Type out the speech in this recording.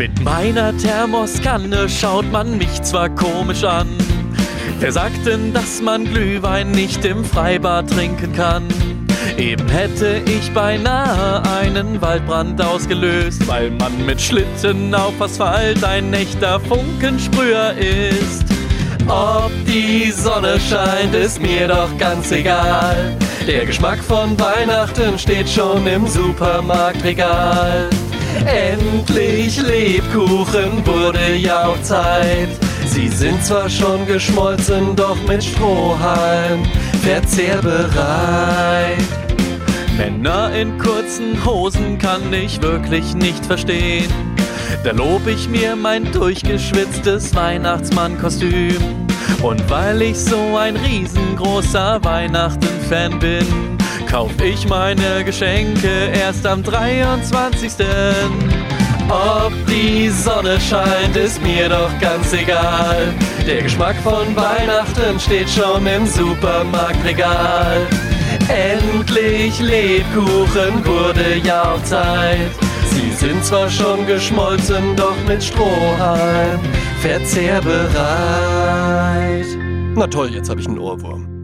Mit meiner Thermoskanne schaut man mich zwar komisch an. Wer sagt denn, dass man Glühwein nicht im Freibad trinken kann? Eben hätte ich beinahe einen Waldbrand ausgelöst, weil man mit Schlitten auf Asphalt ein echter Funkensprüher ist. Ob die Sonne scheint, ist mir doch ganz egal. Der Geschmack von Weihnachten steht schon im Supermarktregal. Endlich Lebkuchen wurde ja auch Zeit. Sie sind zwar schon geschmolzen, doch mit Strohhalm verzehrbereit. Männer in kurzen Hosen kann ich wirklich nicht verstehen. Da lob ich mir mein durchgeschwitztes Weihnachtsmannkostüm. Und weil ich so ein riesengroßer Weihnachten-Fan bin, kauf ich meine Geschenke erst am 23. Ob die Sonne scheint, ist mir doch ganz egal. Der Geschmack von Weihnachten steht schon im Supermarktregal. Endlich Lebkuchen wurde ja auch Zeit. Sie sind zwar schon geschmolzen, doch mit Strohhalm verzehrbereit. Na toll, jetzt habe ich einen Ohrwurm.